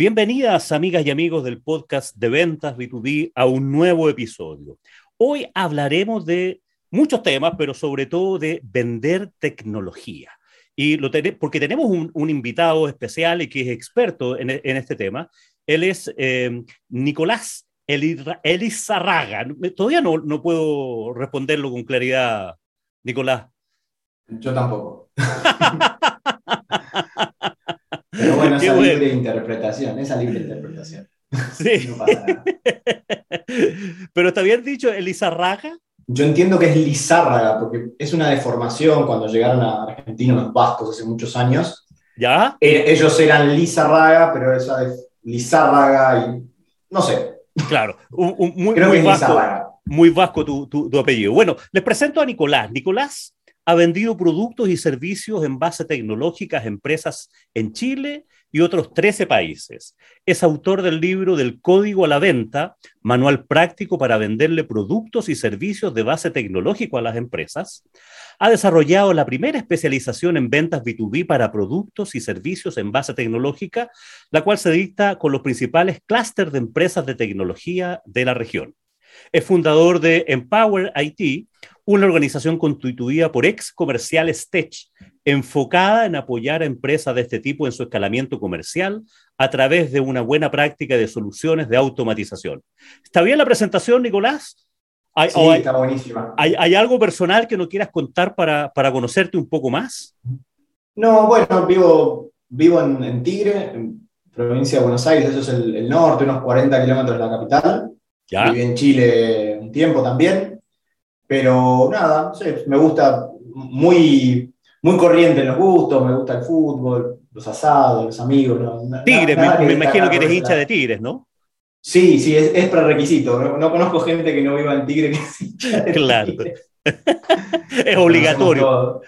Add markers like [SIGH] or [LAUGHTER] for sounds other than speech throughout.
Bienvenidas, amigas y amigos del podcast de ventas B2B, a un nuevo episodio. Hoy hablaremos de muchos temas, pero sobre todo de vender tecnología. Y lo porque tenemos un, invitado especial y que es experto en, este tema. Él es eh, Nicolás Elizarraga. Todavía no, no puedo responderlo con claridad, Nicolás. Yo tampoco. [LAUGHS] Esa libre interpretación, esa libre interpretación. [LAUGHS] Sí. [LAUGHS] Pero está bien dicho, Elizarraga. Yo entiendo que es Lizárraga, porque es una deformación cuando llegaron a Argentina los vascos hace muchos años. ¿Ya? Eh, ellos eran Lizárraga, pero esa es Lizárraga y no sé. Claro, muy, muy, vasco, muy vasco tu, tu, tu apellido. Bueno, les presento a Nicolás. Nicolás ha vendido productos y servicios en base tecnológica a empresas en Chile y otros 13 países. Es autor del libro del Código a la Venta, manual práctico para venderle productos y servicios de base tecnológico a las empresas. Ha desarrollado la primera especialización en ventas B2B para productos y servicios en base tecnológica, la cual se dicta con los principales clústeres de empresas de tecnología de la región. Es fundador de Empower IT, una organización constituida por ex comerciales tech, enfocada en apoyar a empresas de este tipo en su escalamiento comercial a través de una buena práctica de soluciones de automatización. ¿Está bien la presentación, Nicolás? sí, está buenísima. ¿hay, algo personal que no quieras contar para, para, conocerte un poco más? No, bueno, vivo, vivo en, Tigre, en provincia de Buenos Aires, eso es el, norte, unos 40 kilómetros de la capital. ¿Ya? Viví en Chile un tiempo también. Pero nada, me gusta muy, muy corriente en los gustos, me gusta el fútbol, los asados, los amigos. tigres, me, imagino que eres hincha de Tigres, ¿no? Sí, sí, es, es prerequisito. No, conozco gente que no viva en Tigre que Claro. [LAUGHS] es obligatorio.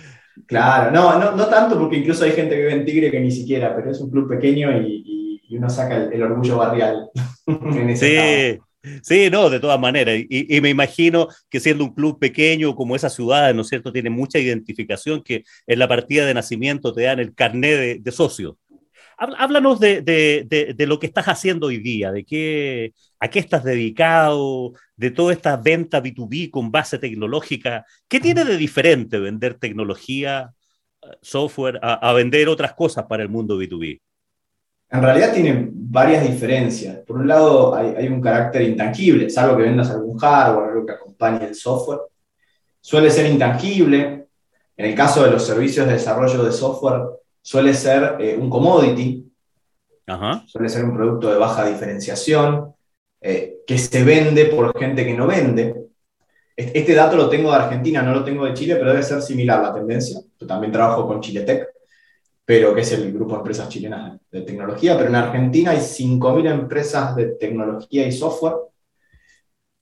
Claro, no, no, no, tanto porque incluso hay gente que vive en Tigre que ni siquiera, pero es un club pequeño y, y, uno saca el, orgullo barrial. [LAUGHS] sí. Sí, no, de todas maneras. Y, me imagino que siendo un club pequeño como esa ciudad, ¿no es cierto?, tiene mucha identificación que en la partida de nacimiento te dan el carnet de, socio. Háblanos de, lo que estás haciendo hoy día, de qué, a qué estás dedicado, de toda esta venta B2B con base tecnológica. ¿Qué tiene de diferente vender tecnología, eh, software, a vender otras cosas para el mundo B2B? En realidad tienen varias diferencias. Por un lado, hay, un carácter intangible, salvo que vendas algún hardware, algo que acompañe el software. Suele ser intangible. En el caso de los servicios de desarrollo de software, suele ser eh, un commodity, suele ser un producto de baja diferenciación, eh, que se vende por gente que no vende. Este dato lo tengo de Argentina, no lo tengo de Chile, pero debe ser similar la tendencia. Yo también trabajo con Chiletech pero que es el grupo de empresas chilenas de tecnología, pero en Argentina hay 5.000 empresas de tecnología y software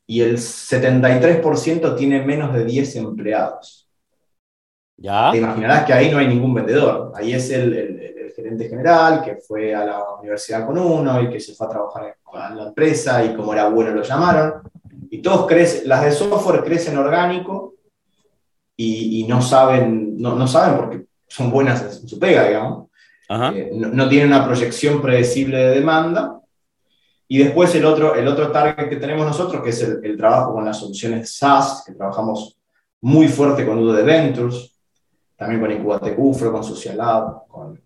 y el 73% tiene menos de 10 empleados. ¿Ya? Te imaginarás que ahí no hay ningún vendedor, ahí es el, el, gerente general que fue a la universidad con uno y que se fue a trabajar en la empresa y como era bueno lo llamaron. Y todos crecen, las de software crecen orgánico y, y no, saben, no, no saben porque son buenas en su pega, digamos. Eh, no, no, tienen una proyección predecible de demanda. Y después el otro, el otro target que tenemos nosotros, que es el, trabajo con las soluciones SaaS, que trabajamos muy fuerte con de Ventures, también con Incubate Cufro, con Social Lab, con,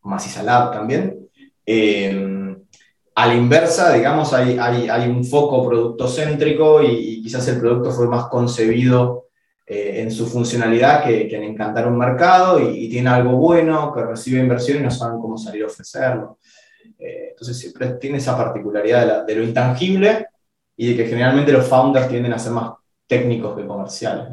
con Lab también. Eh, a la inversa, digamos, hay, hay, hay un foco producto céntrico y, y, quizás el producto fue más concebido eh, en su funcionalidad que, que, en encantar un mercado y, tiene algo bueno, que recibe inversión y no saben cómo salir a ofrecerlo. Eh, entonces siempre tiene esa particularidad de, lo intangible y de que generalmente los founders tienden a ser más técnicos que comerciales.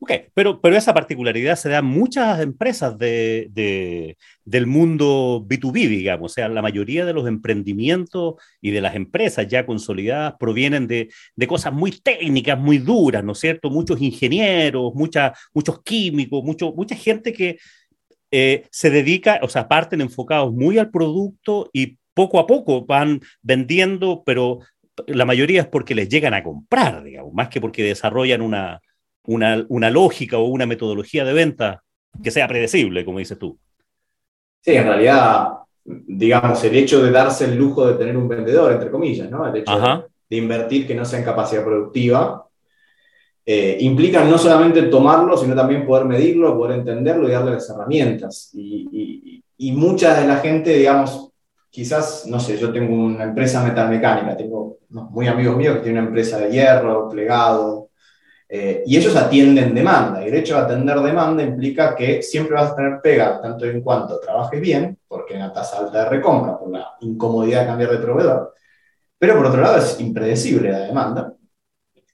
Ok, pero, pero esa particularidad se da en muchas empresas de, de, del mundo B2B, digamos. O sea, la mayoría de los emprendimientos y de las empresas ya consolidadas provienen de, de cosas muy técnicas, muy duras, ¿no es cierto? Muchos ingenieros, mucha, muchos químicos, mucho, mucha gente que eh, se dedica, o sea, parten enfocados muy al producto y poco a poco van vendiendo, pero la mayoría es porque les llegan a comprar, digamos, más que porque desarrollan una una, lógica o una metodología de venta que sea predecible, como dices tú. Sí, en realidad digamos, el hecho de darse el lujo de tener un vendedor, entre comillas, ¿no? El hecho de, invertir que no sea en capacidad productiva, eh, implica no solamente tomarlo, sino también poder medirlo, poder entenderlo y darle las herramientas. Y, y, mucha de la gente, digamos, quizás, no sé, yo tengo una empresa metalmecánica, tengo muy amigos míos que tienen una empresa de hierro, plegado, eh, y ellos atienden demanda, y el hecho de atender demanda implica que siempre vas a tener pega, tanto en cuanto trabajes bien, porque hay una tasa alta de recompra, por la incomodidad de cambiar de proveedor, pero por otro lado es impredecible la demanda.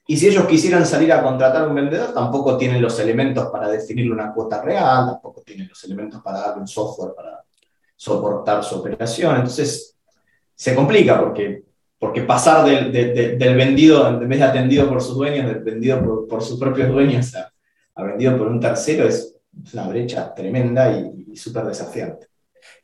Y si ellos quisieran salir a contratar un vendedor, tampoco tienen los elementos para definirle una cuota real, tampoco tienen los elementos para darle un software para soportar su operación. Entonces, se complica porque porque pasar del, del, vendido, en vez de atendido por sus dueños, del vendido por, sus propios dueños a, vendido por un tercero es una brecha tremenda y, súper desafiante.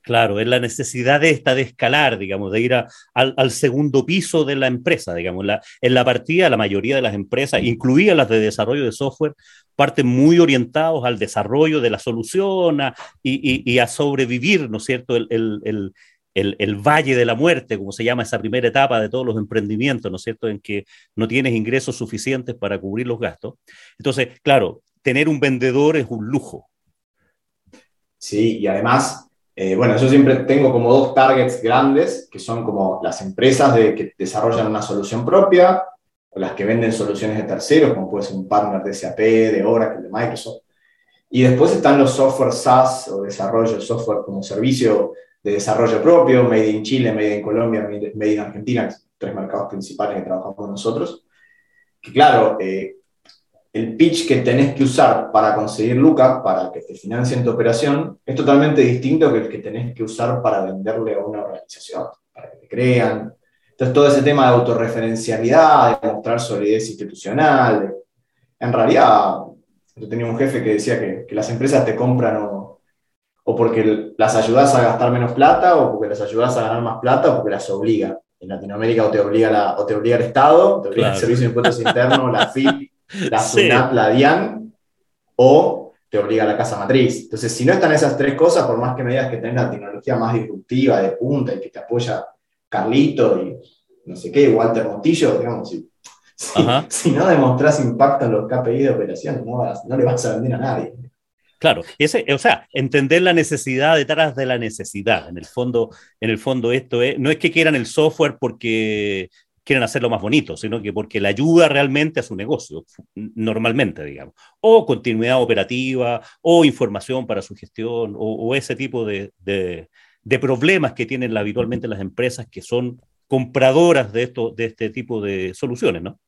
Claro, es la necesidad de esta de escalar, digamos, de ir al, segundo piso de la empresa, digamos. La, en la partida, la mayoría de las empresas, incluidas las de desarrollo de software, parten muy orientados al desarrollo de la solución y, a sobrevivir, ¿no es cierto?, el, el, valle de la muerte, como se llama esa primera etapa de todos los emprendimientos, ¿no es cierto?, en que no tienes ingresos suficientes para cubrir los gastos. Entonces, claro, tener un vendedor es un lujo. Sí, y además, eh, bueno, yo siempre tengo como dos targets grandes, que son como las empresas de, que desarrollan una solución propia, o las que venden soluciones de terceros, como puede ser un partner de SAP, de Oracle, de Microsoft. Y después están los software SaaS o desarrollo de software como servicio de desarrollo propio, Made in Chile, Made in Colombia, Made in Argentina, tres mercados principales que trabajamos con nosotros. Que claro, eh, el pitch que tenés que usar para conseguir lucas, para que te financien tu operación, es totalmente distinto que el que tenés que usar para venderle a una organización, para que te crean. Entonces, todo ese tema de autorreferencialidad, de mostrar solidez institucional, en realidad, yo tenía un jefe que decía que, que las empresas te compran o o porque las ayudas a gastar menos plata, o porque las ayudas a ganar más plata, o porque las obliga. En Latinoamérica o te obliga, la, o te obliga el Estado, te obliga el Servicio de Impuestos Internos, la [LAUGHS] FIP, la SUNAT, la DIAN, o te obliga la casa matriz. Entonces, si no están esas tres cosas, por más que me digas que tengas la tecnología más disruptiva, de punta, y que te apoya Carlito y no sé qué, Walter Montillo, digamos, si, si, no demostras impacto en los KPI de operación, no, no le vas a vender a nadie. Claro, o sea, entender la necesidad detrás de la necesidad. En el fondo, en el fondo esto es, no es que quieran el software porque quieren hacerlo más bonito, sino que porque le ayuda realmente a su negocio, normalmente, digamos. O continuidad operativa, o información para su gestión, o, ese tipo de, de, problemas que tienen habitualmente las empresas que son compradoras de, esto, de este tipo de soluciones, ¿no?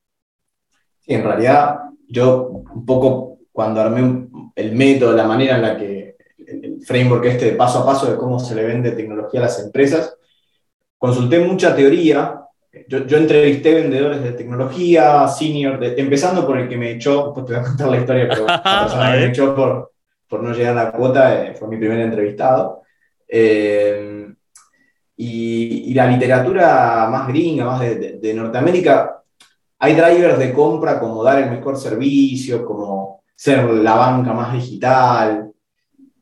En realidad yo un poco cuando armé el método, la manera en la que, el framework este de paso a paso de cómo se le vende tecnología a las empresas, consulté mucha teoría. Yo, yo entrevisté vendedores de tecnología, senior, empezando por el que me echó, pues te voy a contar la historia, pero [LAUGHS] la persona que me echó por, por no llegar a la cuota eh, fue mi primer entrevistado. Eh, y, y, la literatura más gringa, más de, de Norteamérica, hay drivers de compra como dar el mejor servicio, como ser la banca más digital.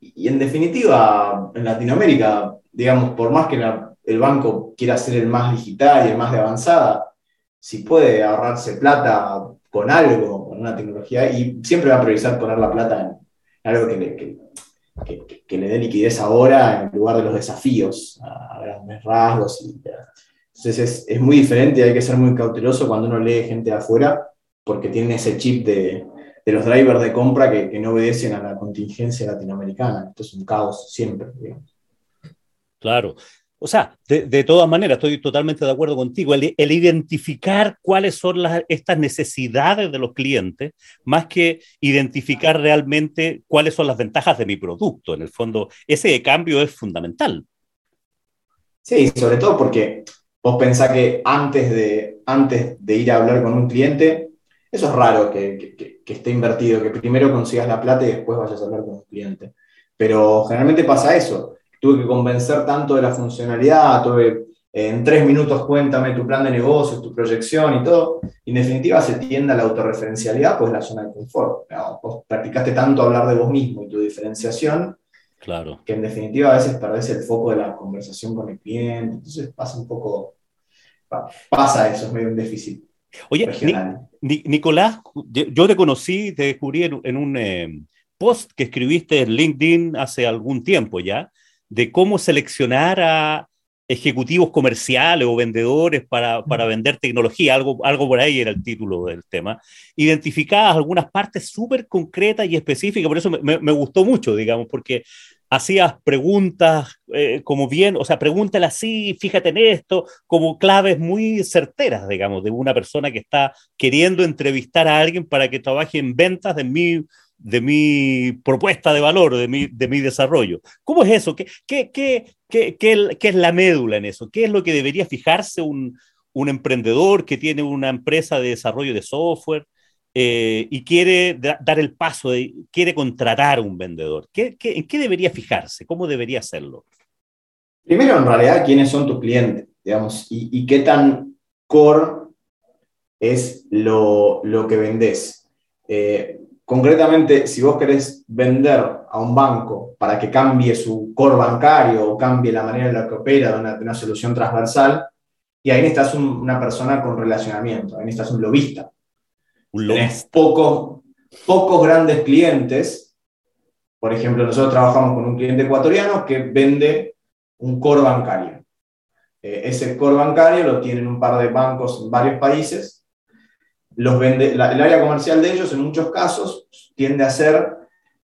Y en definitiva, en Latinoamérica, digamos, por más que el banco quiera ser el más digital y el más de avanzada, si puede ahorrarse plata con algo, con una tecnología, y siempre va a priorizar poner la plata en, algo que le, que, le dé liquidez ahora en lugar de los desafíos a, grandes rasgos. entonces es, es, muy diferente, hay que ser muy cauteloso cuando uno lee gente afuera, porque tiene ese chip de, de los drivers de compra que, no obedecen a la contingencia latinoamericana. Esto es un caos siempre. Claro. O sea, de, todas maneras, estoy totalmente de acuerdo contigo. El, identificar cuáles son las, estas necesidades de los clientes, más que identificar realmente cuáles son las ventajas de mi producto. En el fondo, ese cambio es fundamental. Sí, sobre todo porque vos pensás que antes de, antes de ir a hablar con un cliente, eso es raro que, esté invertido, que primero consigas la plata y después vayas a hablar con un cliente. Pero generalmente pasa eso. Tuve que convencer tanto de la funcionalidad, tuve eh, en tres minutos cuéntame tu plan de negocios, tu proyección y todo. en definitiva se tiende a la autorreferencialidad, pues la zona de confort. vos practicaste tanto hablar de vos mismo y tu diferenciación Claro. Que en definitiva a veces perdés el foco de la conversación con el cliente, entonces pasa un poco, pasa eso, es medio un déficit. Oye, Nicolás, yo te conocí, te descubrí en, un eh, post que escribiste en LinkedIn hace algún tiempo ya, de cómo seleccionar a ejecutivos comerciales o vendedores para, para, vender tecnología, algo, algo por ahí era el título del tema, identificadas algunas partes súper concretas y específicas, por eso me, me, gustó mucho, digamos, porque hacías preguntas eh, como bien, o sea, pregúntale así, fíjate en esto, como claves muy certeras, digamos, de una persona que está queriendo entrevistar a alguien para que trabaje en ventas de mi, de mi propuesta de valor, de mi, de mi desarrollo. ¿Cómo es eso? ¿Qué, qué, qué, qué, qué es la médula en eso? ¿Qué es lo que debería fijarse un, un emprendedor que tiene una empresa de desarrollo de software? Eh, y quiere dar el paso, de, quiere contratar a un vendedor, ¿Qué, en qué debería fijarse? ¿Cómo debería hacerlo? Primero, en realidad, quiénes son tus clientes, digamos, y, qué tan core es lo, lo que vendes. Eh, concretamente, si vos querés vender a un banco para que cambie su core bancario o cambie la manera en la que opera de una, una solución transversal, y ahí necesitas una persona con relacionamiento, ahí necesitas un lobista Tenés pocos, pocos grandes clientes. Por ejemplo, nosotros trabajamos con un cliente ecuatoriano que vende un core bancario. Eh, ese core bancario lo tienen un par de bancos en varios países. Los vende, el área comercial de ellos, en muchos casos, tiende a ser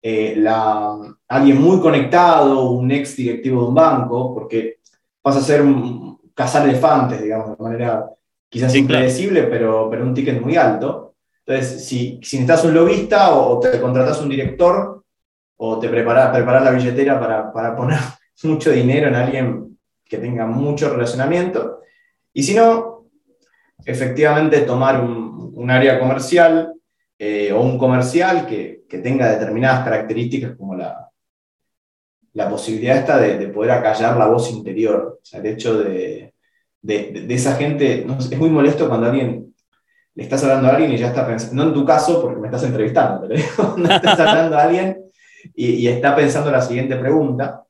eh, la, alguien muy conectado, un ex directivo de un banco, porque pasa a ser un, cazar elefantes, digamos, de manera quizás impredecible, pero, pero un ticket muy alto. Entonces, si, si necesitas un lobista o, te contratas un director o te preparas, preparas la billetera para, para poner [LAUGHS] mucho dinero en alguien que tenga mucho relacionamiento. Y si no, efectivamente tomar un, área comercial eh, o un comercial que, que, tenga determinadas características como la, la posibilidad esta de, de, poder acallar la voz interior. O sea, el hecho de, de esa gente, es muy molesto cuando alguien le estás hablando a alguien y ya está pensando, no en tu caso porque me estás entrevistando, pero [LAUGHS] no estás hablando a alguien y, está pensando la siguiente pregunta,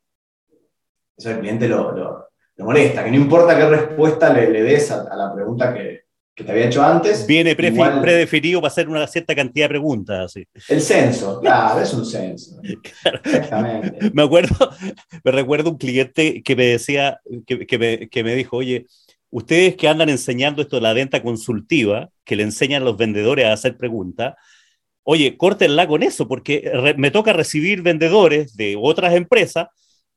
eso el cliente lo, lo, molesta, que no importa qué respuesta le, le des a, la pregunta que, que, te había hecho antes. Viene predefinido para hacer una cierta cantidad de preguntas. Así. El censo, claro, es un censo. [LAUGHS] Exactamente. Me acuerdo, [LAUGHS] me recuerdo un cliente que me decía, que, que, me, que me dijo, oye, ustedes que andan enseñando esto de la venta consultiva, que le enseñan a los vendedores a hacer preguntas, oye, córtenla con eso, porque me toca recibir vendedores de otras empresas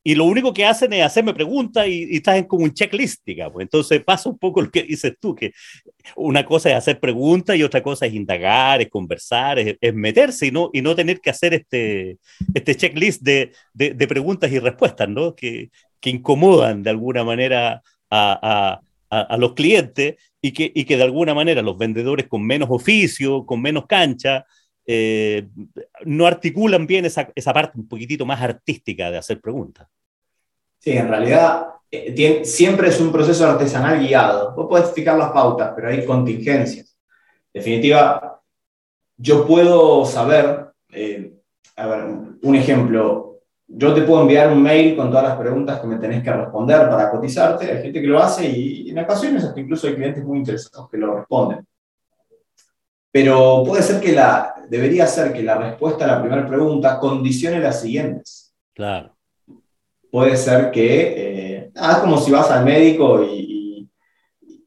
y lo único que hacen es hacerme preguntas y, y estás en como un checklist, digamos. Entonces pasa un poco lo que dices tú, que una cosa es hacer preguntas y otra cosa es indagar, es conversar, es, meterse y no, y no tener que hacer este, este checklist de, de, preguntas y respuestas, ¿no? Que, que incomodan de alguna manera a, a, los clientes y que, y que de alguna manera los vendedores con menos oficio, con menos cancha, eh, no articulan bien esa, esa, parte un poquitito más artística de hacer preguntas. Sí, en realidad eh, siempre es un proceso artesanal guiado. Vos podés fijar las pautas, pero hay contingencias. En definitiva, yo puedo saber, eh, a ver, un ejemplo, yo te puedo enviar un mail con todas las preguntas que me tenés que responder para cotizarte. Hay gente que lo hace y, en ocasiones hasta incluso hay clientes muy interesados que lo responden. Pero puede ser que la, debería ser que la respuesta a la primera pregunta condicione las siguientes. Claro. Puede ser que, eh, es como si vas al médico y,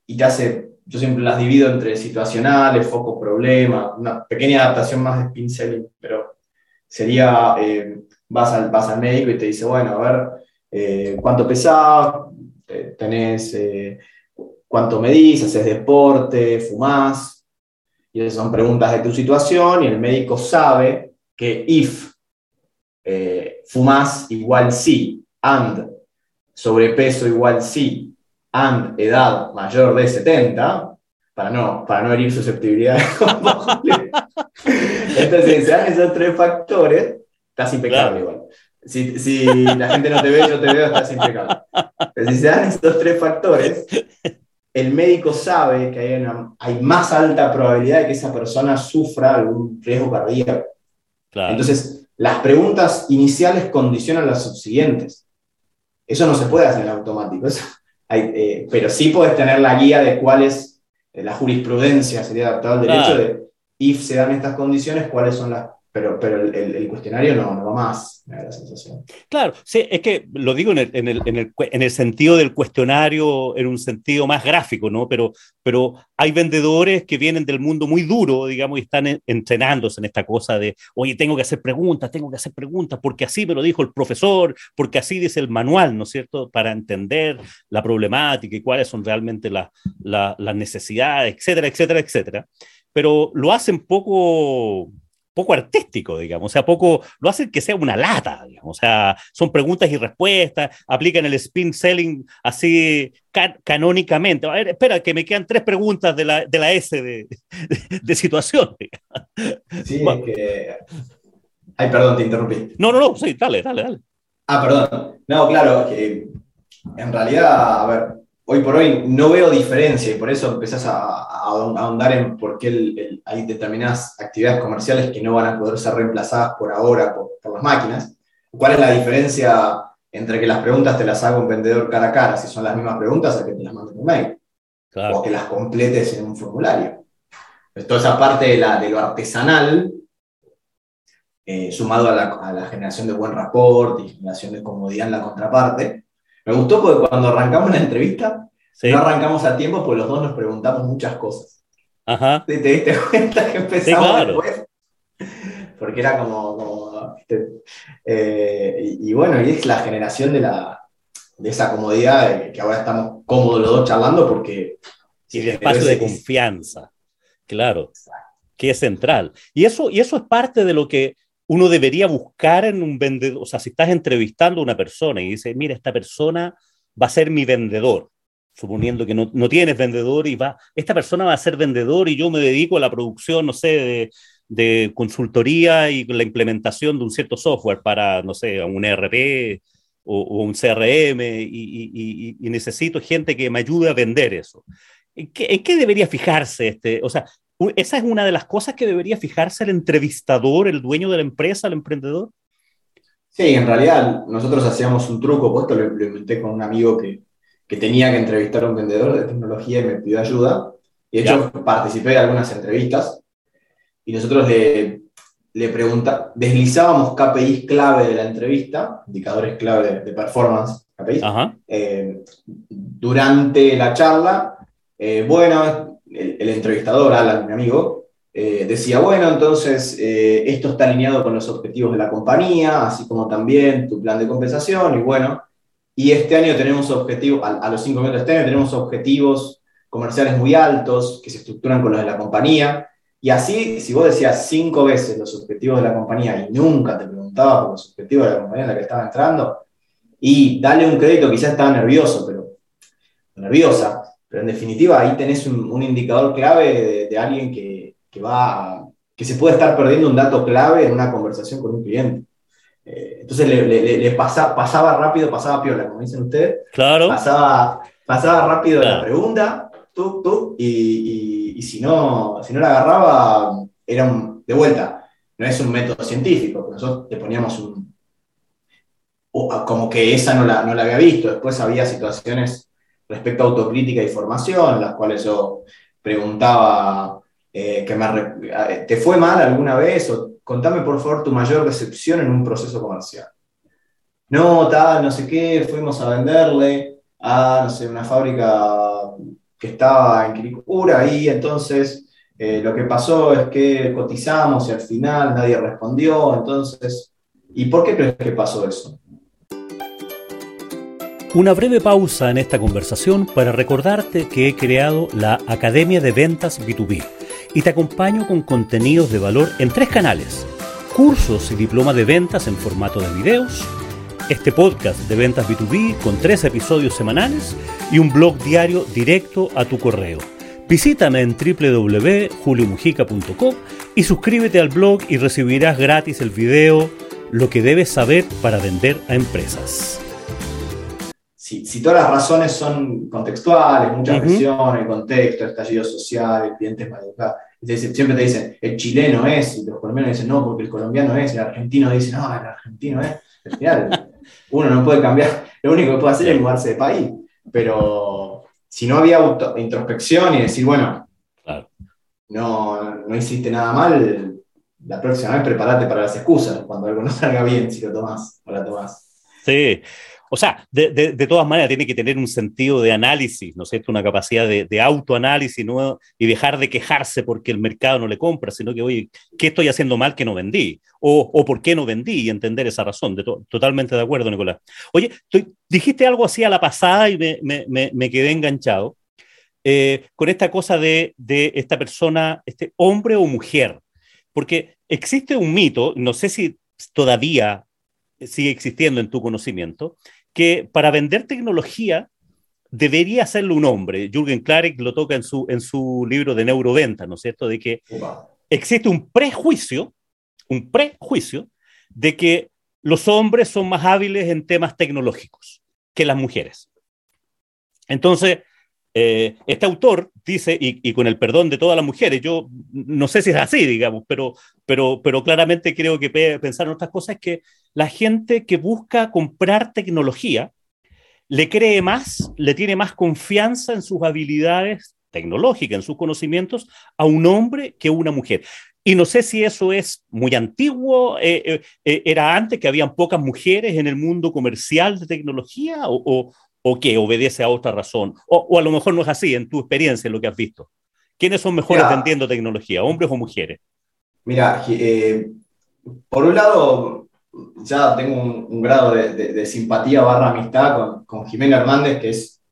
y, te hace, yo siempre las divido entre situacionales, foco, problema, una pequeña adaptación más de spin pero sería... Eh, vas al, vas al médico y te dice, bueno, a ver, eh, ¿cuánto pesás? ¿Tenés, eh, ¿Cuánto medís? ¿Haces deporte? ¿Fumás? Y esas son preguntas de tu situación y el médico sabe que if eh, fumás igual sí, and sobrepeso igual sí, and edad mayor de 70, para no, para no herir susceptibilidades. [LAUGHS] Entonces, si se dan esos tres factores, estás impecable igual. Si, si, la gente no te ve, yo te veo, estás impecable. Pero si se dan estos tres factores, el médico sabe que hay, una, hay más alta probabilidad de que esa persona sufra algún riesgo cardíaco. Entonces, las preguntas iniciales condicionan las subsiguientes. Eso no se puede hacer en automático, eh, pero sí puedes tener la guía de cuál es eh, la jurisprudencia, sería adaptado al derecho de, if se dan estas condiciones, cuáles son las pero, pero el, cuestionario no, no, va más, me da la sensación. Claro, sí, es que lo digo en el, en, el, en, el, en el, sentido del cuestionario, en un sentido más gráfico, ¿no? Pero, pero hay vendedores que vienen del mundo muy duro, digamos, y están entrenándose en esta cosa de, oye, tengo que hacer preguntas, tengo que hacer preguntas, porque así me lo dijo el profesor, porque así dice el manual, ¿no es cierto? Para entender la problemática y cuáles son realmente las necesidades, etcétera, etcétera, etcétera. Pero lo hacen poco poco artístico, digamos, o sea, poco, lo hacen que sea una lata, digamos, o sea, son preguntas y respuestas, aplican el spin selling así canónicamente. A ver, espera, que me quedan tres preguntas de la, de la S de, de, situación. Sí, que... Ay, perdón, te interrumpí. No, no, no, sí, dale, dale, dale. Ah, perdón. No, claro, que en realidad, a ver, hoy por hoy no veo diferencia y por eso empezás a, ahondar en por qué hay determinadas actividades comerciales que no van a poder ser reemplazadas por ahora por, las máquinas. ¿Cuál es la diferencia entre que las preguntas te las haga un vendedor cara a cara, si son las mismas preguntas, a que te las mande un mail? O que las completes en un formulario. toda esa parte de, la, de lo artesanal, eh, sumado a la, a la, generación de buen rapport y generación de comodidad en la contraparte, me gustó porque cuando arrancamos la entrevista, no arrancamos a tiempo porque los dos nos preguntamos muchas cosas. Ajá. ¿Te, diste cuenta que empezamos después? Porque era como... Eh, y, bueno, y es la generación de, la, de esa comodidad, de que ahora estamos cómodos los dos charlando porque... Y el espacio de confianza, claro, que es central. Y eso, y eso es parte de lo que uno debería buscar en un vendedor, o sea, si estás entrevistando a una persona y dices, mira, esta persona va a ser mi vendedor, suponiendo que no, no, tienes vendedor y va, esta persona va a ser vendedor y yo me dedico a la producción, no sé, de, consultoría y la implementación de un cierto software para, no sé, un ERP o, un CRM y, y, necesito gente que me ayude a vender eso. ¿En qué, ¿En qué, debería fijarse este? O sea, esa es una de las cosas que debería fijarse el entrevistador, el dueño de la empresa, el emprendedor. Sí, en realidad nosotros hacíamos un truco, puesto lo, lo inventé con un amigo que, que, tenía que entrevistar a un vendedor de tecnología y me pidió ayuda. Y de hecho participé de algunas entrevistas y nosotros le, le preguntamos, deslizábamos KPIs clave de la entrevista, indicadores clave de, performance, KPIs, eh, durante la charla. Eh, bueno, el, entrevistador, Alan, mi amigo, eh, decía, bueno, entonces eh, esto está alineado con los objetivos de la compañía, así como también tu plan de compensación, y bueno, y este año tenemos objetivos, a, los cinco minutos de este año tenemos objetivos comerciales muy altos que se estructuran con los de la compañía, y así, si vos decías cinco veces los objetivos de la compañía y nunca te preguntabas por los objetivos de la compañía en la que estaba entrando, y dale un crédito, quizás estaba nervioso, pero nerviosa, pero en definitiva, ahí tenés un, indicador clave de, alguien que, va que se puede estar perdiendo un dato clave en una conversación con un cliente. Eh, entonces le, pasaba rápido, pasaba piola, como dicen ustedes. Claro. Pasaba, pasaba rápido la pregunta, tú, tú, y, si, no, si no la agarraba, era un, de vuelta. No es un método científico, nosotros te poníamos un. como que esa no la, no la había visto. Después había situaciones respecto a autocrítica y formación, las cuales yo preguntaba, eh, que me, eh, ¿te fue mal alguna vez? O contame por favor tu mayor decepción en un proceso comercial. No, tal, no sé qué, fuimos a venderle a, no sé, una fábrica que estaba en Quiricura y entonces eh, lo que pasó es que cotizamos y al final nadie respondió, entonces, ¿y por qué crees que pasó eso? Una breve pausa en esta conversación para recordarte que he creado la Academia de Ventas B2B y te acompaño con contenidos de valor en tres canales. Cursos y diploma de ventas en formato de videos, este podcast de ventas B2B con tres episodios semanales y un blog diario directo a tu correo. Visítame en www.juliomujica.com y suscríbete al blog y recibirás gratis el video Lo que debes saber para vender a empresas si, todas las razones son contextuales, mucha presión, el contexto, estallido social, clientes mal siempre te dicen, el chileno es, y los colombianos dicen, no, porque el colombiano es, el argentino dice, no, el argentino es. Al final, [LAUGHS] uno no puede cambiar, lo único que puede hacer es mudarse de país. Pero si no había introspección y decir, bueno, no, no hiciste nada mal, la próxima vez prepárate para las excusas, cuando algo no salga bien, si lo tomas o la tomas. Sí, o sea, de, todas maneras tiene que tener un sentido de análisis, ¿no es? Una capacidad de, autoanálisis ¿no? y dejar de quejarse porque el mercado no le compra, sino que, oye, ¿qué estoy haciendo mal que no vendí? O, por qué no vendí y entender esa razón. totalmente de acuerdo, Nicolás. Oye, dijiste algo así a la pasada y me, quedé enganchado eh, con esta cosa de, de esta persona, este hombre o mujer. Porque existe un mito, no sé si todavía sigue existiendo en tu conocimiento, que para vender tecnología debería hacerlo un hombre. Jürgen Klarik lo toca en su, en su libro de neuroventa, ¿no es cierto? De que existe un prejuicio, un prejuicio de que los hombres son más hábiles en temas tecnológicos que las mujeres. Entonces, eh, este autor dice, y, con el perdón de todas las mujeres, yo no sé si es así, digamos, pero, pero, pero claramente creo que pensar en otras cosas es que la gente que busca comprar tecnología le cree más, le tiene más confianza en sus habilidades tecnológicas, en sus conocimientos, a un hombre que a una mujer. Y no sé si eso es muy antiguo, eh, eh, era antes que habían pocas mujeres en el mundo comercial de tecnología, o, o que obedece a otra razón? O, a lo mejor no es así, en tu experiencia, en lo que has visto. ¿Quiénes son mejores vendiendo tecnología, hombres o mujeres? Mira, eh, por un lado, ya tengo un, grado de, simpatía barra amistad con, con, Jimena Hernández, que es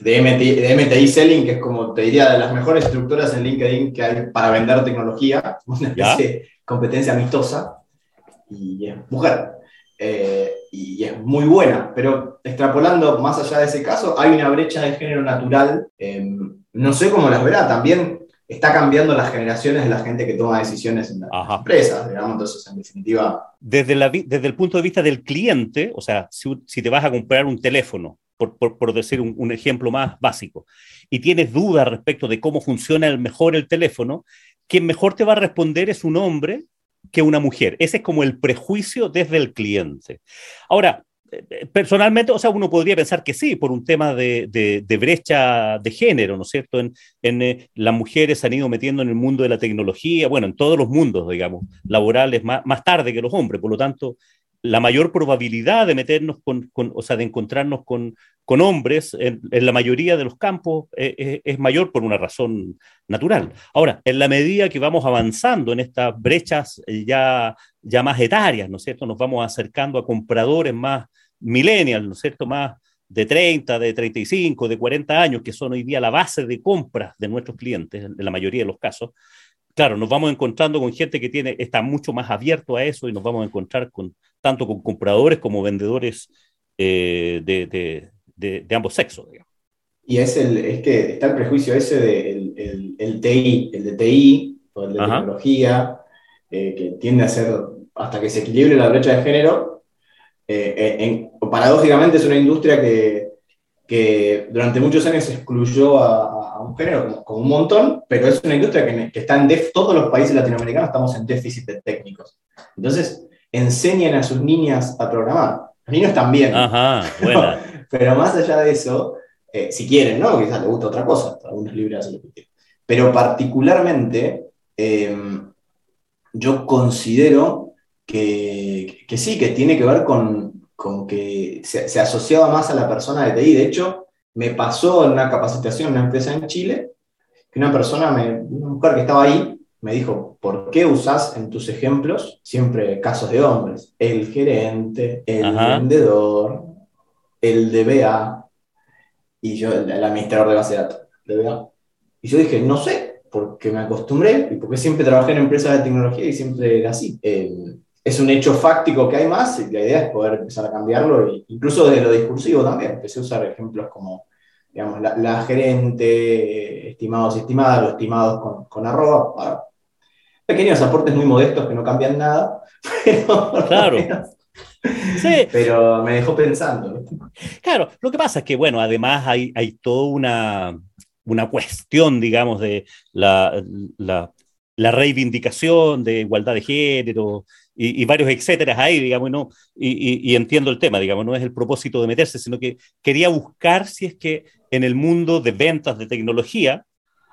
de MTI, de MTI, Selling, que es como te diría de las mejores estructuras en LinkedIn que hay para vender tecnología, [LAUGHS] una especie de competencia amistosa, y es mujer. Eh, y es muy buena, pero extrapolando más allá de ese caso, hay una brecha de género natural. Em, no sé cómo las verá, también está cambiando las generaciones de la gente que toma decisiones en las empresas, digamos, entonces en definitiva... Desde, la, desde el punto de vista del cliente, o sea, si, te vas a comprar un teléfono, por, por, decir un, un, ejemplo más básico, y tienes dudas respecto de cómo funciona el mejor el teléfono, quien mejor te va a responder es un hombre que una mujer. Ese es como el prejuicio desde el cliente. Ahora, personalmente, o sea, uno podría pensar que sí, por un tema de, brecha de género, ¿no es cierto? En, eh, las mujeres se han ido metiendo en el mundo de la tecnología, bueno, en todos los mundos, digamos, laborales más, tarde que los hombres, por lo tanto, la mayor probabilidad de meternos con, o sea, de encontrarnos con, hombres en, la mayoría de los campos eh, eh, es mayor por una razón natural. Ahora, en la medida que vamos avanzando en estas brechas ya, ya más etarias, ¿no es cierto? Nos vamos acercando a compradores más millennials, ¿no es cierto? Más de 30, de 35, de 40 años, que son hoy día la base de compras de nuestros clientes, en la mayoría de los casos, claro, nos vamos encontrando con gente que tiene, está mucho más abierto a eso y nos vamos a encontrar con, tanto con compradores como vendedores eh, de, de, de, ambos sexos. Y es, el, es que está el prejuicio ese de el, el, TI, el de TI o el de tecnología, eh, que tiende a ser, hasta que se equilibre la brecha de género, en, paradójicamente es una industria que, que durante muchos años excluyó a, un género como, un montón, pero es una industria que, que está en def, todos los países latinoamericanos estamos en déficit de técnicos. Entonces, enseñan a sus niñas a programar. Los niños también. Ajá, [LAUGHS] pero más allá de eso, eh, si quieren, ¿no? Quizás les gusta otra cosa, algunos libros hacen lo que quieren. Pero particularmente, yo considero que, que, sí, que tiene que ver con, con que se, se, asociaba más a la persona de TI. De hecho, me pasó en una capacitación en una empresa en Chile, que una persona, me, una mujer que estaba ahí, me dijo, ¿por qué usas en tus ejemplos siempre casos de hombres? El gerente, el vendedor, el DBA, y yo, el, administrador de base de datos, DBA. Y yo dije, no sé, porque me acostumbré y porque siempre trabajé en empresas de tecnología y siempre era así. Eh, es un hecho fáctico que hay más y la idea es poder empezar a cambiarlo, incluso desde lo discursivo también. Empecé a usar ejemplos como digamos, la, gerente, estimados y estimadas, los estimados con, con arroba, pequeños aportes muy modestos que no cambian nada, [LAUGHS] pero, claro. Sí. pero me dejó pensando. Claro, lo que pasa es que, bueno, además hay, hay toda una, una cuestión, digamos, de la, la, la reivindicación de igualdad de género y, varios etcétera ahí, digamos, ¿no? Y, y, entiendo el tema, digamos, no es el propósito de meterse, sino que quería buscar si es que en el mundo de ventas de tecnología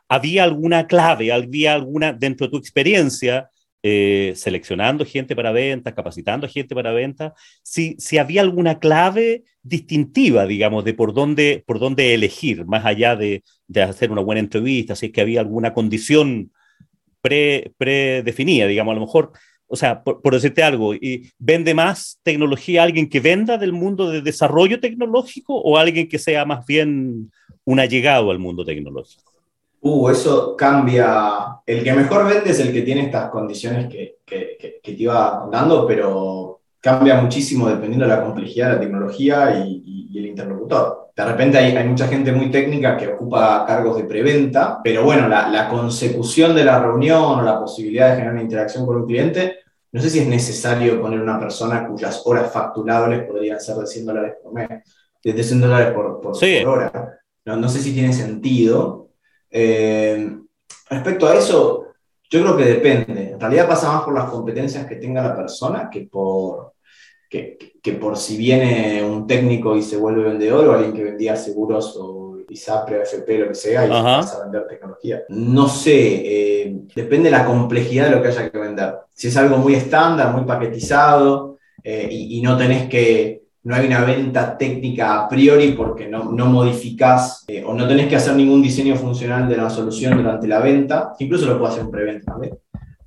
había alguna clave, había alguna, dentro de tu experiencia, eh, seleccionando gente para ventas, capacitando gente para ventas, si, si había alguna clave distintiva, digamos, de por dónde, por dónde elegir, más allá de, de hacer una buena entrevista, si es que había alguna condición pre, predefinida, digamos, a lo mejor, o sea, por, por, decirte algo, ¿y ¿vende más tecnología alguien que venda del mundo de desarrollo tecnológico o alguien que sea más bien un allegado al mundo tecnológico? Uh, eso cambia. El que mejor vende es el que tiene estas condiciones que, que, que, te iba contando, pero cambia muchísimo dependiendo de la complejidad de la tecnología y, y, el interlocutor. De repente hay, hay, mucha gente muy técnica que ocupa cargos de preventa, pero bueno, la, la, consecución de la reunión o la posibilidad de generar una interacción con un cliente, no sé si es necesario poner una persona cuyas horas facturables podrían ser de 100 dólares por mes, de 100 dólares por, por, sí. por hora. No, no sé si tiene sentido eh, respecto a eso, yo creo que depende. En realidad pasa más por las competencias que tenga la persona que por, que, que por si viene un técnico y se vuelve vendedor o alguien que vendía seguros o ISAPRE, AFP, lo que sea, y a vender tecnología. No sé, eh, depende de la complejidad de lo que haya que vender. Si es algo muy estándar, muy paquetizado eh, y, y no tenés que no hay una venta técnica a priori porque no, no modificás eh, o no tenés que hacer ningún diseño funcional de la solución durante la venta, incluso lo puedo hacer en preventa también,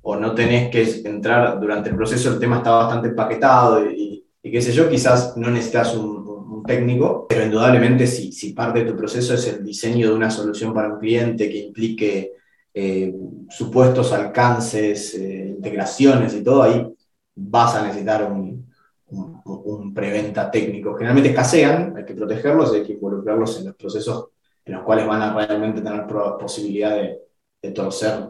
o no tenés que entrar durante el proceso, el tema está bastante empaquetado y, qué sé yo, quizás no necesitas un, técnico, pero indudablemente si, si, parte de tu proceso es el diseño de una solución para un cliente que implique eh, supuestos alcances, eh, integraciones y todo, ahí vas a necesitar un, un, preventa técnico. Generalmente escasean, hay que protegerlos, hay que involucrarlos en los procesos en los cuales van a realmente tener posibilidad de torcer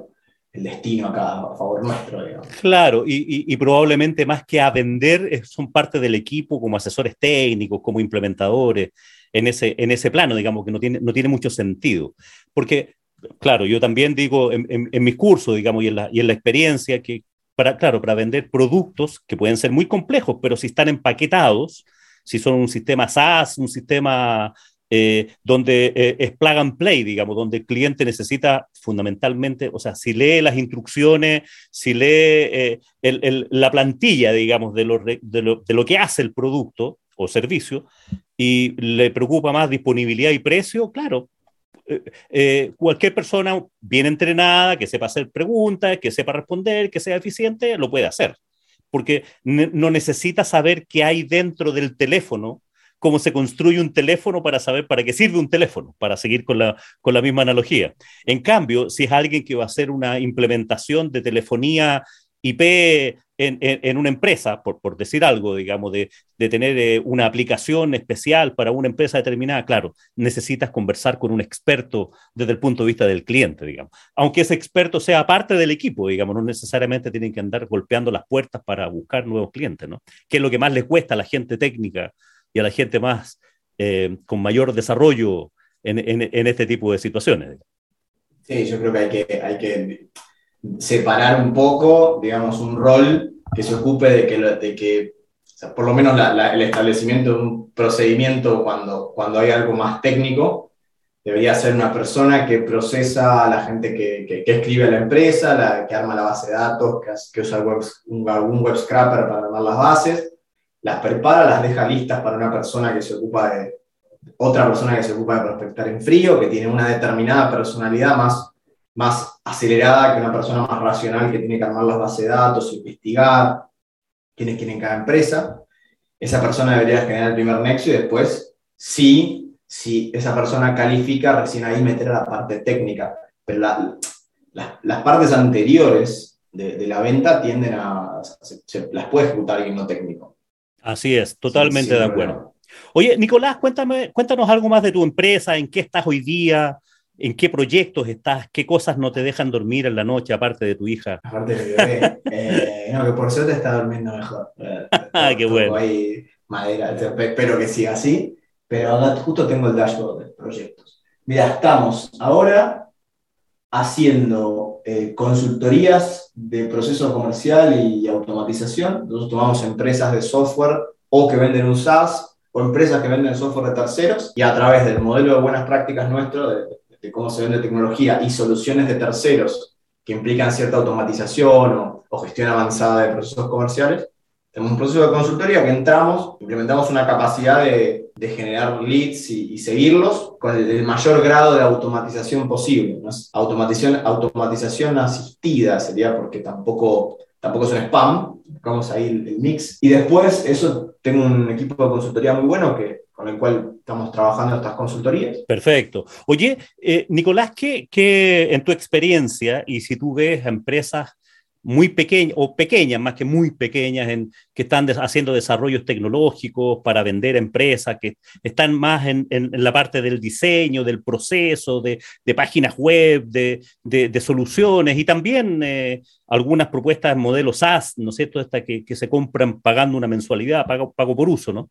el destino acá a favor nuestro. Claro, y, y, y, probablemente más que a vender, son parte del equipo como asesores técnicos, como implementadores, en ese, en ese plano, digamos, que no tiene, no tiene mucho sentido. Porque, claro, yo también digo en, en, en mis cursos, digamos, y en la, y en la experiencia, que para, claro, para vender productos que pueden ser muy complejos, pero si están empaquetados, si son un sistema SaaS, un sistema eh, donde eh, es plug and play, digamos, donde el cliente necesita fundamentalmente, o sea, si lee las instrucciones, si lee eh, el, el, la plantilla, digamos, de lo, de, lo, de lo que hace el producto o servicio, y le preocupa más disponibilidad y precio, claro, eh, cualquier persona bien entrenada, que sepa hacer preguntas, que sepa responder, que sea eficiente, lo puede hacer. Porque no necesita saber qué hay dentro del teléfono, cómo se construye un teléfono para saber para qué sirve un teléfono, para seguir con la, con la misma analogía. En cambio, si es alguien que va a hacer una implementación de telefonía IP en, en, una empresa, por, por, decir algo, digamos, de, de tener eh, una aplicación especial para una empresa determinada, claro, necesitas conversar con un experto desde el punto de vista del cliente, digamos. Aunque ese experto sea parte del equipo, digamos, no necesariamente tienen que andar golpeando las puertas para buscar nuevos clientes, ¿no? Que es lo que más les cuesta a la gente técnica y a la gente más eh, con mayor desarrollo en, en, en, este tipo de situaciones. Sí, yo creo que hay que, hay que separar un poco, digamos, un rol que se ocupe de que, de que o sea, por lo menos la, la, el establecimiento de un procedimiento cuando, cuando hay algo más técnico, debería ser una persona que procesa a la gente que, que, que escribe a la empresa, la, que arma la base de datos, que, que usa web, un, algún web scrapper para armar las bases, las prepara, las deja listas para una persona que se ocupa de, otra persona que se ocupa de prospectar en frío, que tiene una determinada personalidad más más acelerada que una persona más racional que tiene que armar las bases de datos, investigar quiénes quieren cada empresa. Esa persona debería generar el primer nexo y después, sí, si esa persona califica, recién ahí meter a la parte técnica. Pero la, la, las partes anteriores de, la venta tienden a, las puede ejecutar alguien no técnico. Así es, totalmente sí, de acuerdo. Oye, Nicolás, cuéntame, cuéntanos algo más de tu empresa, en qué estás hoy día, ¿En qué proyectos estás? ¿Qué cosas no te dejan dormir en la noche, aparte de tu hija? Aparte de mi bebé. [LAUGHS] eh, no, que por suerte está durmiendo mejor. [LAUGHS] ah, qué bueno. Ahí madera, espero que siga así. Pero ahora justo tengo el dashboard de proyectos. Mira, estamos ahora haciendo eh, consultorías de proceso comercial y automatización. Nosotros tomamos empresas de software o que venden un SaaS o empresas que venden software de terceros y a través del modelo de buenas prácticas nuestro, de, de cómo se vende tecnología y soluciones de terceros que implican cierta automatización o, o gestión avanzada de procesos comerciales, tenemos un proceso de consultoría que entramos, implementamos una capacidad de, de generar leads y, seguirlos con el, mayor grado de automatización posible. ¿no? Automatización, automatización asistida sería porque tampoco, tampoco es un spam, buscamos ahí el, el, mix. Y después, eso, tengo un equipo de consultoría muy bueno que, con el cual estamos trabajando estas consultorías. Perfecto. Oye, eh, Nicolás, ¿qué, ¿qué, en tu experiencia y si tú ves empresas muy pequeñas o pequeñas, más que muy pequeñas, en, que están haciendo desarrollos tecnológicos para vender empresas, que están más en, en, en la parte del diseño, del proceso, de, de páginas web, de, de, soluciones y también eh, algunas propuestas en modelo SaaS, ¿no es cierto? Esta que, que se compran pagando una mensualidad, pago, pago por uso, ¿no?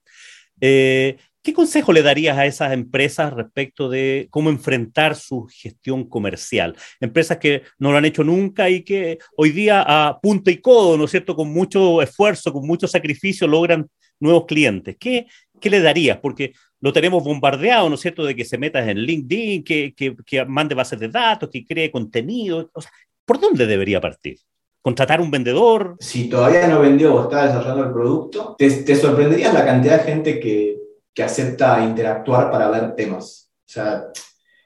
Eh, ¿Qué consejo le darías a esas empresas respecto de cómo enfrentar su gestión comercial? Empresas que no lo han hecho nunca y que hoy día a punta y codo, ¿no es cierto?, con mucho esfuerzo, con mucho sacrificio, logran nuevos clientes. ¿Qué, qué le darías? Porque lo tenemos bombardeado, ¿no es cierto?, de que se metas en LinkedIn, que, que, que mande bases de datos, que cree contenido. O sea, ¿Por dónde debería partir? contratar un vendedor. Si todavía no vendió o está desarrollando el producto, te, te sorprenderías la cantidad de gente que, que, acepta interactuar para ver temas. O sea,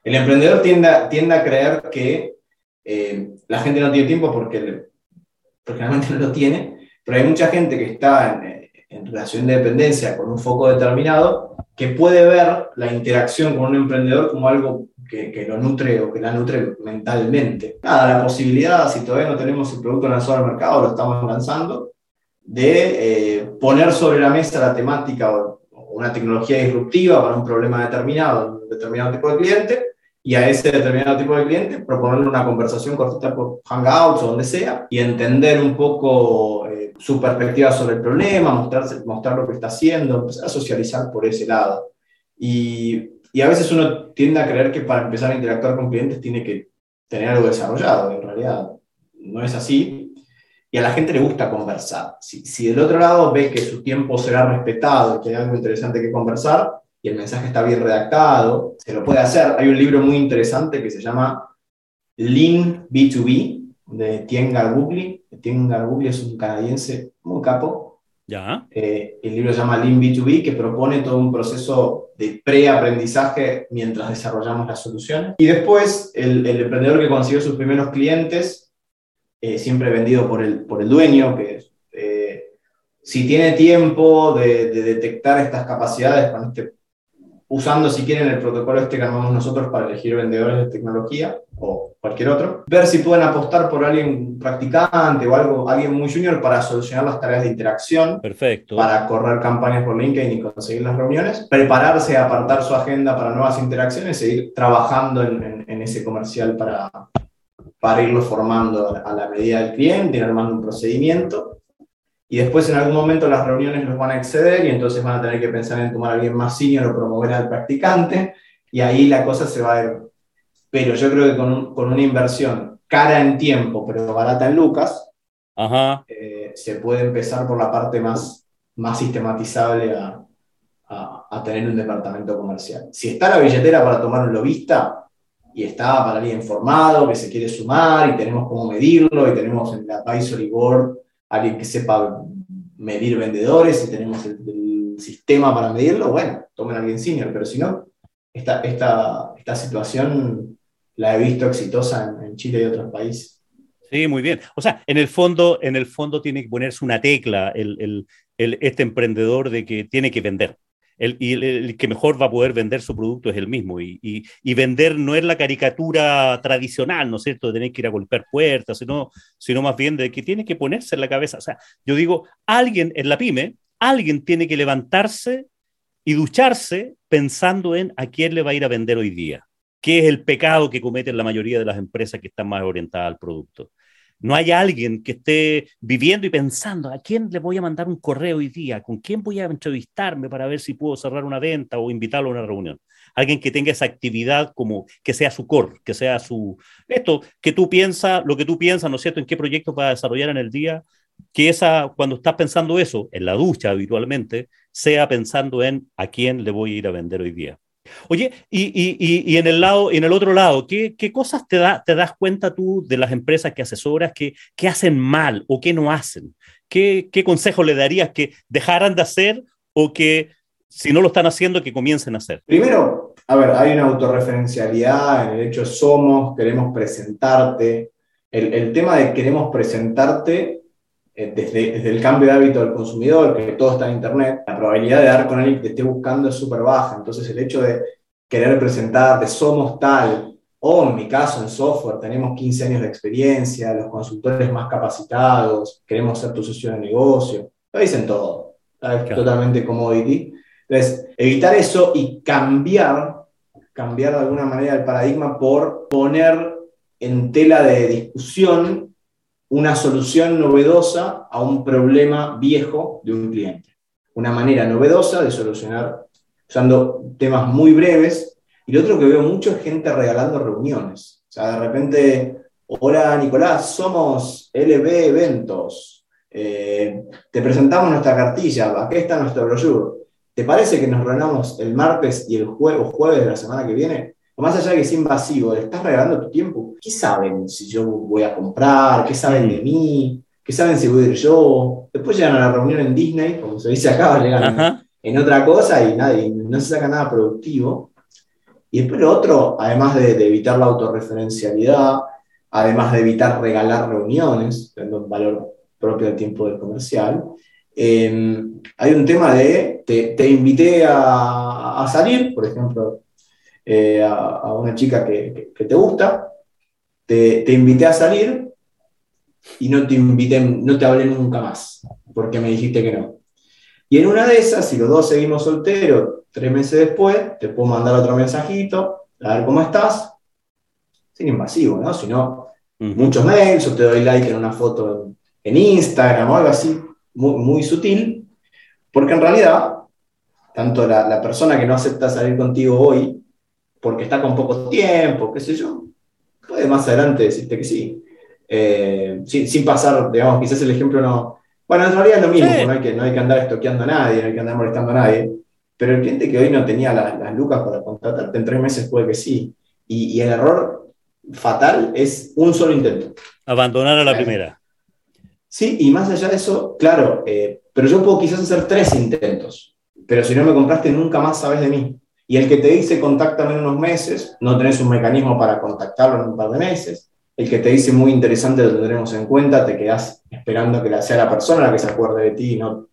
el emprendedor tiende tiende a creer que eh, la gente no tiene tiempo porque, realmente no lo tiene, pero hay mucha gente que está en, relación de dependencia con un foco determinado que puede ver la interacción con un emprendedor como algo que, que, lo nutre o que la nutre mentalmente. Nada, la posibilidad, si todavía no tenemos el producto lanzado al mercado, lo estamos lanzando, de eh, poner sobre la mesa la temática o, una tecnología disruptiva para un problema determinado, un determinado tipo de cliente, y a ese determinado tipo de cliente proponerle una conversación cortita por Hangouts o donde sea, y entender un poco eh, su perspectiva sobre el problema, mostrarse, mostrar lo que está haciendo, empezar a socializar por ese lado. Y y a veces uno tiende a creer que para empezar a interactuar con clientes tiene que tener algo desarrollado. En realidad no es así. Y a la gente le gusta conversar. Si, si del otro lado ve que su tiempo será respetado, que hay algo interesante que conversar y el mensaje está bien redactado, se lo puede hacer. Hay un libro muy interesante que se llama Lean B2B de Tien Garbugli. Tien Garbugli es un canadiense muy capo ya. Eh, el libro se llama Lean B2B, que propone todo un proceso de preaprendizaje mientras desarrollamos las soluciones. Y después, el, el emprendedor que consiguió sus primeros clientes, eh, siempre vendido por el, por el dueño, que eh, si tiene tiempo de, de, detectar estas capacidades con este usando si quieren el protocolo este que armamos nosotros para elegir vendedores de tecnología o cualquier otro, ver si pueden apostar por alguien practicante o algo, alguien muy junior para solucionar las tareas de interacción, Perfecto. para correr campañas por LinkedIn y conseguir las reuniones, prepararse, apartar su agenda para nuevas interacciones, seguir trabajando en, en, en ese comercial para, para irlo formando a la medida del cliente, ir armando un procedimiento y después en algún momento las reuniones los van a exceder y entonces van a tener que pensar en tomar a alguien más senior o promover al practicante y ahí la cosa se va a ir. Pero yo creo que con, un, con una inversión cara en tiempo pero barata en lucas, Ajá. Eh, se puede empezar por la parte más, más sistematizable a, a, a, tener un departamento comercial. Si está la billetera para tomar un lobista y está para alguien formado que se quiere sumar y tenemos cómo medirlo y tenemos en el advisory board alguien que sepa medir vendedores y tenemos el, sistema para medirlo, bueno, tomen a alguien senior, pero si no, esta, esta, esta situación la he visto exitosa en, en, Chile y otros países. Sí, muy bien. O sea, en el fondo, en el fondo tiene que ponerse una tecla el, el, el este emprendedor de que tiene que vender. El, y el, que mejor va a poder vender su producto es el mismo. Y, y, vender no es la caricatura tradicional, ¿no es cierto? De tener que ir a golpear puertas, sino, sino más bien de que tiene que ponerse en la cabeza. O sea, yo digo, alguien en la pyme, alguien tiene que levantarse y ducharse pensando en a quién le va a ir a vender hoy día, qué es el pecado que cometen la mayoría de las empresas que están más orientadas al producto no hay alguien que esté viviendo y pensando a quién le voy a mandar un correo hoy día, con quién voy a entrevistarme para ver si puedo cerrar una venta o invitarlo a una reunión. alguien que tenga esa actividad como que sea su core, que sea su, esto, que tú piensas, lo que tú piensas, ¿no es cierto?, en qué proyecto vas a desarrollar en el día, que esa, cuando estás pensando eso, en la ducha habitualmente, sea pensando en a quién le voy a ir a vender hoy día. Oye, y, en, el lado, en el otro lado, ¿qué, cosas te, da, te, das cuenta tú de las empresas que asesoras que, hacen mal o que no hacen? ¿Qué, ¿Qué consejo le darías que dejaran de hacer o que si no lo están haciendo, que comiencen a hacer? Primero, a ver, hay una autorreferencialidad en el hecho somos, queremos presentarte. El, el tema de queremos presentarte eh, desde, el cambio de hábito del consumidor, que todo está en Internet, la probabilidad de dar con alguien que te esté buscando es súper baja. Entonces, el hecho de querer presentarte, somos tal, o en mi caso, en software, tenemos 15 años de experiencia, los consultores más capacitados, queremos ser tu socio de negocio, lo dicen todo, es totalmente commodity. Entonces, evitar eso y cambiar, cambiar de alguna manera el paradigma por poner en tela de discusión una solución novedosa a un problema viejo de un cliente. Una manera novedosa de solucionar usando temas muy breves. Y lo otro que veo mucho es gente regalando reuniones. O sea, de repente, hola Nicolás, somos LB Eventos. Eh, te presentamos nuestra cartilla, aquí está nuestro brochure. ¿Te parece que nos reunamos el martes y el jueves de la semana que viene? Más allá de que es invasivo, le estás regalando tu tiempo. ¿Qué saben si yo voy a comprar? ¿Qué saben de mí? ¿Qué saben si voy a ir yo? Después llegan a la reunión en Disney, como se dice acá, [LAUGHS] llegan en otra cosa y, nadie, no se saca nada productivo. Y después lo otro, además de, evitar la autorreferencialidad, además de evitar regalar reuniones, dando un valor propio del tiempo del comercial, em, hay un tema de, te, invité a, a, salir, por ejemplo, eh, a, una chica que, te gusta, te, invité a salir y no te invité, no te hablé nunca más, porque me dijiste que no. Y en una de esas, si los dos seguimos solteros, tres meses después, te puedo mandar otro mensajito, a ver cómo estás, sin invasivo, ¿no? Si no, muchos mails, o te doy like en una foto en, Instagram o algo así, muy, sutil, porque en realidad, tanto la, la persona que no acepta salir contigo hoy, porque está con poco tiempo, qué sé yo, puede más adelante decirte que sí. Eh, sin, pasar, digamos, quizás el ejemplo no... Bueno, en realidad es lo mismo, no, hay que, no hay que andar estoqueando a nadie, no hay que andar molestando a nadie, pero el cliente que hoy no tenía las, lucas para contratarte en tres meses puede que sí. Y, el error fatal es un solo intento. Abandonar a la primera. Sí, y más allá de eso, claro, eh, pero yo puedo quizás hacer tres intentos, pero si no me compraste nunca más sabes de mí. Y el que te dice contáctame en unos meses, no tenés un mecanismo para contactarlo en un par de meses. El que te dice muy interesante lo tendremos en cuenta, te quedás esperando que sea la persona la que se acuerde de ti y no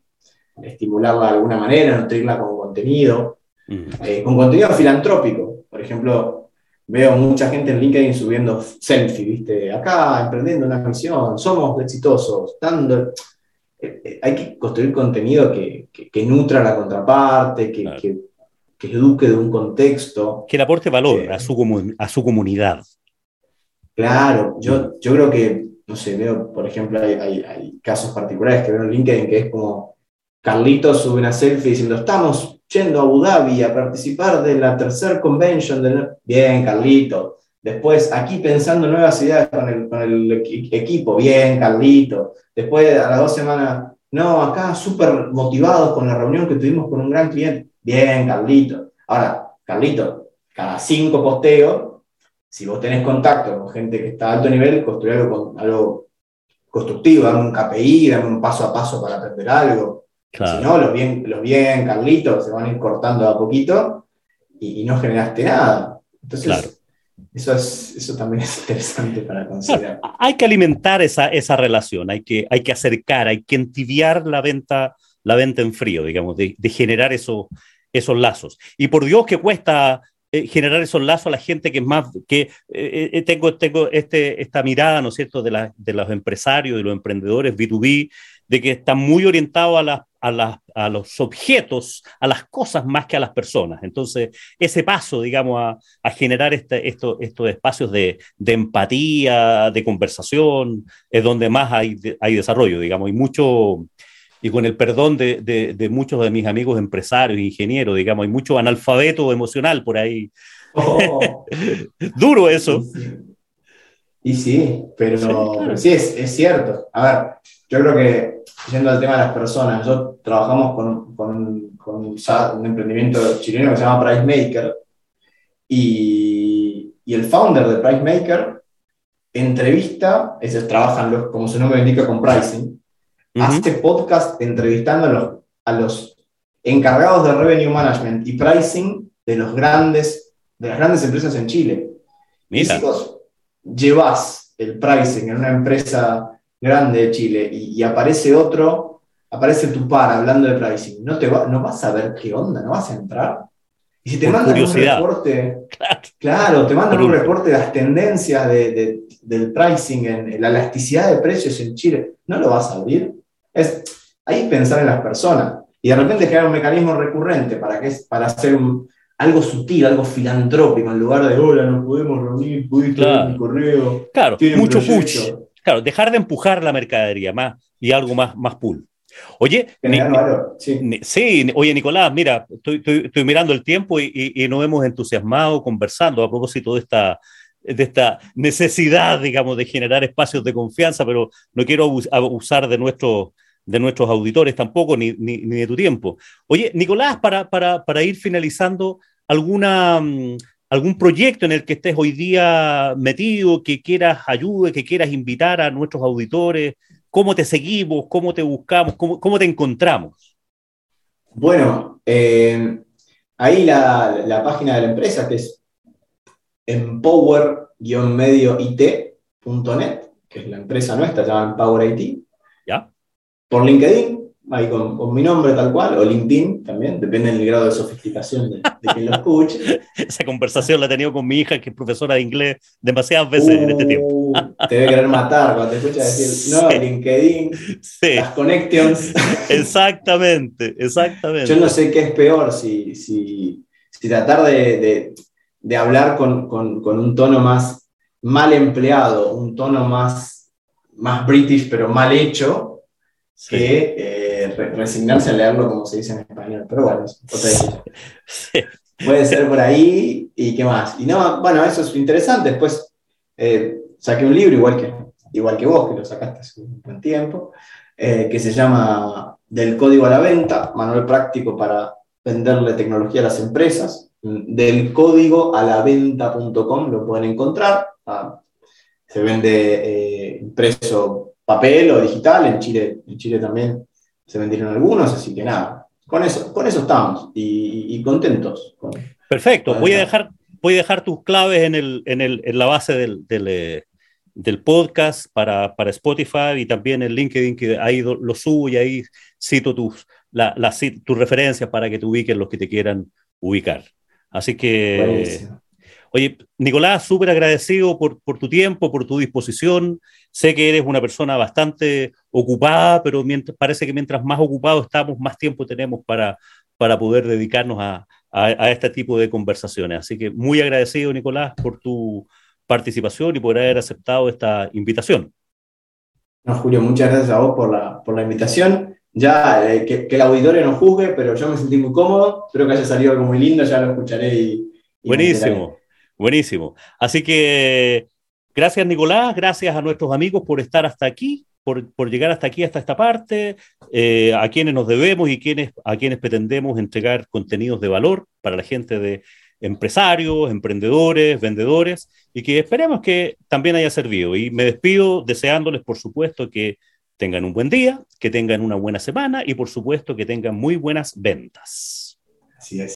estimularla de alguna manera, nutrirla con contenido. Mm. Eh, con contenido filantrópico. Por ejemplo, veo mucha gente en LinkedIn subiendo selfie, ¿viste? Acá, emprendiendo una misión, somos exitosos, dando... Eh, eh, hay que construir contenido que, que, nutra la contraparte, que, que que eduque de un contexto. Que le aporte valor a, su a su comunidad. Claro, yo, yo creo que, no sé, veo, por ejemplo, hay, hay, casos particulares que veo en LinkedIn que es como Carlitos sube una selfie diciendo, estamos yendo a Abu Dhabi a participar de la tercer convention del... Bien, Carlito. Después, aquí pensando nuevas ideas con el, con el equipo. Bien, Carlito. Después, a las dos semanas, no, acá súper motivados con la reunión que tuvimos con un gran cliente. Bien, Carlito. Ahora, Carlito, cada cinco posteos, si vos tenés contacto con gente que está a alto nivel, construir algo, algo constructivo, dame un KPI, dame un paso a paso para aprender algo. Si no, los bien, los bien, Carlitos, se van a ir cortando a poquito y, no generaste nada. Entonces, eso, es, eso también [LAUGHS] es interesante para considerar. hay que alimentar esa, esa relación, hay que, hay que acercar, hay que entibiar la venta la venta en frío, digamos, de, generar esos, esos lazos. Y por Dios que cuesta eh, generar esos lazos a la gente que es más, que eh, eh, tengo, tengo este, esta mirada, ¿no es cierto?, de, de los empresarios, de los emprendedores B2B, de que están muy orientados a, las, a, a, los objetos, a las cosas más que a las personas. Entonces, ese paso, digamos, a, generar este, estos espacios de, de, empatía, de conversación, es donde más hay, hay desarrollo, digamos, y mucho y con el perdón de, muchos de mis amigos empresarios, ingenieros, digamos, hay mucho analfabeto emocional por ahí. Oh. [LAUGHS] Duro eso. Y sí, pero sí, es, cierto. A ver, yo creo que, yendo al tema de las personas, nosotros trabajamos con, con, un, emprendimiento chileno que se llama Price Maker, y, y el founder de Price Maker entrevista, es, trabajan los, como su nombre indica con pricing, hace podcast entrevistando a los, a los encargados de revenue management y pricing de, los grandes, de las grandes empresas en Chile. Mira. Y si vos llevas el pricing en una empresa grande de Chile y, aparece otro, aparece tu par hablando de pricing, no, te va, no vas a ver qué onda, no vas a entrar. Y si te mandan un reporte, [LAUGHS] claro, te mandan un reporte de las tendencias de, del pricing, en, la elasticidad de precios en Chile, ¿no lo vas a abrir? Es ahí pensar en las personas y de repente crear un mecanismo recurrente para, que, para hacer algo sutil, algo filantrópico, en lugar de, hola, no podemos reunir, pudiste claro. mi correo. Claro, mucho push. Claro, dejar de empujar la mercadería más y algo más, más pool. Oye, sí. oye Nicolás, mira, estoy, estoy, mirando el tiempo y, y, nos hemos entusiasmado conversando a propósito de esta, de esta necesidad, digamos, de generar espacios de confianza, pero no quiero abusar de, nuestro, de nuestros auditores tampoco, ni, ni, de tu tiempo. Oye, Nicolás, para, para, para ir finalizando, alguna, mm, algún proyecto en el que estés hoy día metido, que quieras ayude, que quieras invitar a nuestros auditores, cómo te seguimos, cómo te buscamos, cómo, cómo te encontramos. Bueno, eh, ahí la, la, página de la empresa, que es empower-medioit.net, que es la empresa nuestra, se llama Empower IT. ¿Ya? Por LinkedIn, ahí con, mi nombre tal cual, o LinkedIn también, depende del grado de sofisticación de, quien lo escuche. [LAUGHS] Esa conversación la he tenido con mi hija, que es profesora de inglés, demasiadas veces en este tiempo. Uh, te debe querer matar cuando te escucha decir, [LAUGHS] no, LinkedIn, las connections. [LAUGHS] Exactamente, exactamente. Yo no sé qué es peor, si, si, si tratar de, de, hablar con, con, con, un tono más mal empleado, un tono más, más british, pero mal hecho, que eh, resignarse a leerlo como se dice en español. Pero bueno, Puede ser por ahí y qué más. Y no, bueno, eso es interesante. Después eh, saqué un libro, igual que, igual que vos, que lo sacaste hace un buen tiempo, eh, que se llama Del código a la venta, manual práctico para venderle tecnología a las empresas. Del código a la venta.com lo pueden encontrar. Ah, se vende impreso papel o digital, en Chile, en Chile también se vendieron algunos, así que nada, con eso, con eso estamos y, contentos. Perfecto, voy a, dejar, voy a dejar tus claves en, el, en, el, en la base del, del, eh, del podcast para, para, Spotify y también en LinkedIn, que ahí lo subo y ahí cito tus, la, tus referencias para que te ubiquen los que te quieran ubicar. Así que... Oye, Nicolás, súper agradecido por, por, tu tiempo, por tu disposición. Sé que eres una persona bastante ocupada, pero mientras, parece que mientras más ocupados estamos, más tiempo tenemos para, para poder dedicarnos a, a, este tipo de conversaciones. Así que muy agradecido, Nicolás, por tu participación y por haber aceptado esta invitación. No, Julio, muchas gracias a vos por la, por la invitación. Ya, eh, que, que, el auditorio no juzgue, pero yo me sentí muy cómodo. Espero que haya salido algo muy lindo, ya lo escucharé y Buenísimo. Buenísimo. Así que gracias Nicolás, gracias a nuestros amigos por estar hasta aquí, por, llegar hasta aquí, hasta esta parte, eh, a quienes nos debemos y quienes, a quienes pretendemos entregar contenidos de valor para la gente de empresarios, emprendedores, vendedores, y que esperemos que también haya servido. Y me despido deseándoles, por supuesto, que tengan un buen día, que tengan una buena semana y por supuesto que tengan muy buenas ventas. Así es.